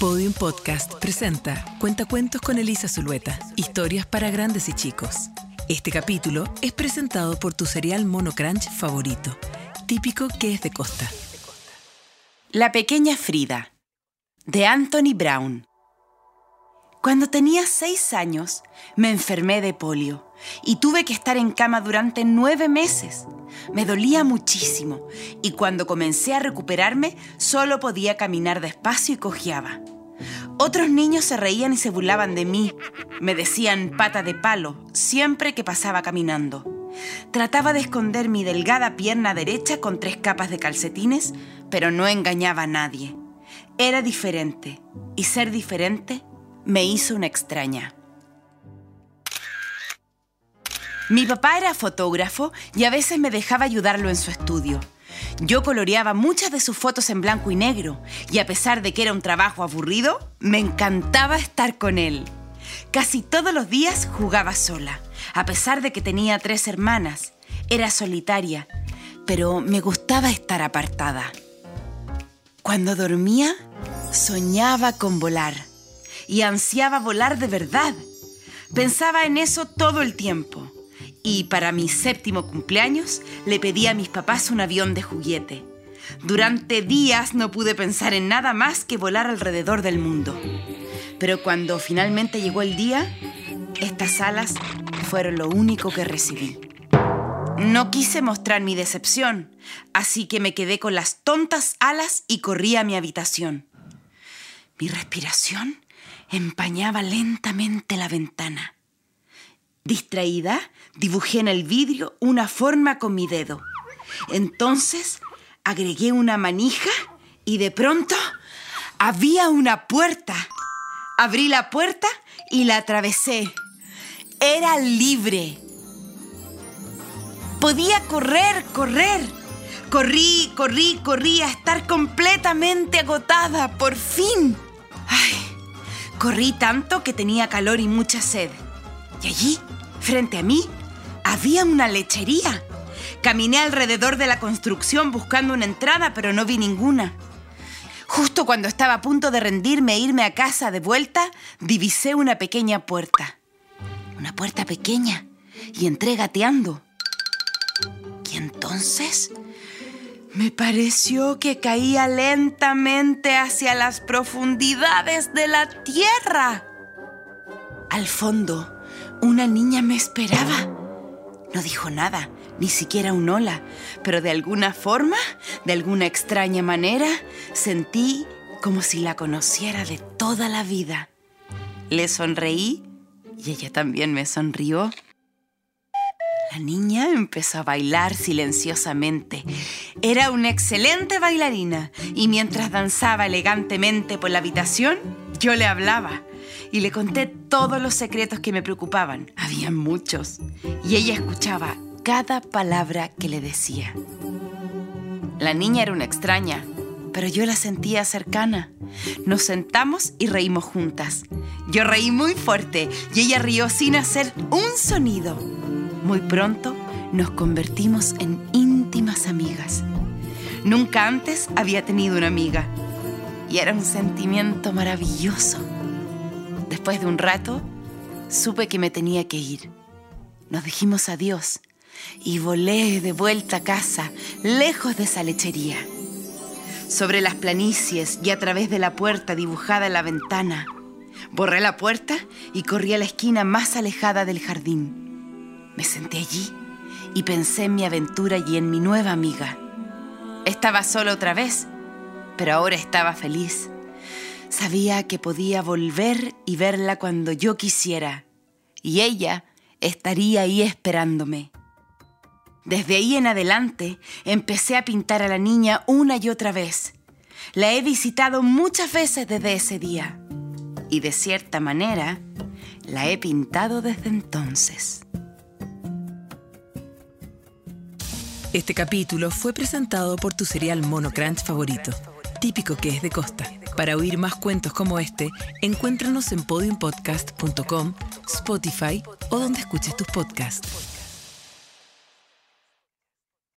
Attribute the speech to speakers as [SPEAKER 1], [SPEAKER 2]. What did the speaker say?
[SPEAKER 1] Podium Podcast presenta Cuentacuentos con Elisa Zulueta. Historias para grandes y chicos. Este capítulo es presentado por tu cereal Mono Crunch favorito, típico que es de costa.
[SPEAKER 2] La pequeña Frida, de Anthony Brown. Cuando tenía seis años, me enfermé de polio y tuve que estar en cama durante nueve meses. Me dolía muchísimo y cuando comencé a recuperarme solo podía caminar despacio y cojeaba. Otros niños se reían y se burlaban de mí. Me decían pata de palo siempre que pasaba caminando. Trataba de esconder mi delgada pierna derecha con tres capas de calcetines, pero no engañaba a nadie. Era diferente y ser diferente me hizo una extraña. Mi papá era fotógrafo y a veces me dejaba ayudarlo en su estudio. Yo coloreaba muchas de sus fotos en blanco y negro y a pesar de que era un trabajo aburrido, me encantaba estar con él. Casi todos los días jugaba sola, a pesar de que tenía tres hermanas. Era solitaria, pero me gustaba estar apartada. Cuando dormía, soñaba con volar y ansiaba volar de verdad. Pensaba en eso todo el tiempo. Y para mi séptimo cumpleaños le pedí a mis papás un avión de juguete. Durante días no pude pensar en nada más que volar alrededor del mundo. Pero cuando finalmente llegó el día, estas alas fueron lo único que recibí. No quise mostrar mi decepción, así que me quedé con las tontas alas y corrí a mi habitación. Mi respiración empañaba lentamente la ventana. Distraída, dibujé en el vidrio una forma con mi dedo. Entonces agregué una manija y de pronto había una puerta. Abrí la puerta y la atravesé. Era libre. Podía correr, correr. Corrí, corrí, corrí a estar completamente agotada, por fin. Ay, Corrí tanto que tenía calor y mucha sed. Y allí, frente a mí, había una lechería. Caminé alrededor de la construcción buscando una entrada, pero no vi ninguna. Justo cuando estaba a punto de rendirme e irme a casa de vuelta, divisé una pequeña puerta. Una puerta pequeña. Y entré gateando. Y entonces me pareció que caía lentamente hacia las profundidades de la tierra. Al fondo, una niña me esperaba. No dijo nada, ni siquiera un hola, pero de alguna forma, de alguna extraña manera, sentí como si la conociera de toda la vida. Le sonreí y ella también me sonrió. La niña empezó a bailar silenciosamente. Era una excelente bailarina y mientras danzaba elegantemente por la habitación, yo le hablaba y le conté todos los secretos que me preocupaban. Había muchos y ella escuchaba cada palabra que le decía. La niña era una extraña, pero yo la sentía cercana. Nos sentamos y reímos juntas. Yo reí muy fuerte y ella rió sin hacer un sonido. Muy pronto nos convertimos en íntimas amigas. Nunca antes había tenido una amiga y era un sentimiento maravilloso. Después de un rato, supe que me tenía que ir. Nos dijimos adiós y volé de vuelta a casa, lejos de esa lechería. Sobre las planicies y a través de la puerta dibujada en la ventana, borré la puerta y corrí a la esquina más alejada del jardín. Me senté allí y pensé en mi aventura y en mi nueva amiga. Estaba sola otra vez, pero ahora estaba feliz. Sabía que podía volver y verla cuando yo quisiera, y ella estaría ahí esperándome. Desde ahí en adelante empecé a pintar a la niña una y otra vez. La he visitado muchas veces desde ese día, y de cierta manera la he pintado desde entonces.
[SPEAKER 1] Este capítulo fue presentado por tu cereal Mono Crunch favorito, típico que es de costa. Para oír más cuentos como este, encuéntranos en podiumpodcast.com, Spotify o donde escuches tus podcasts.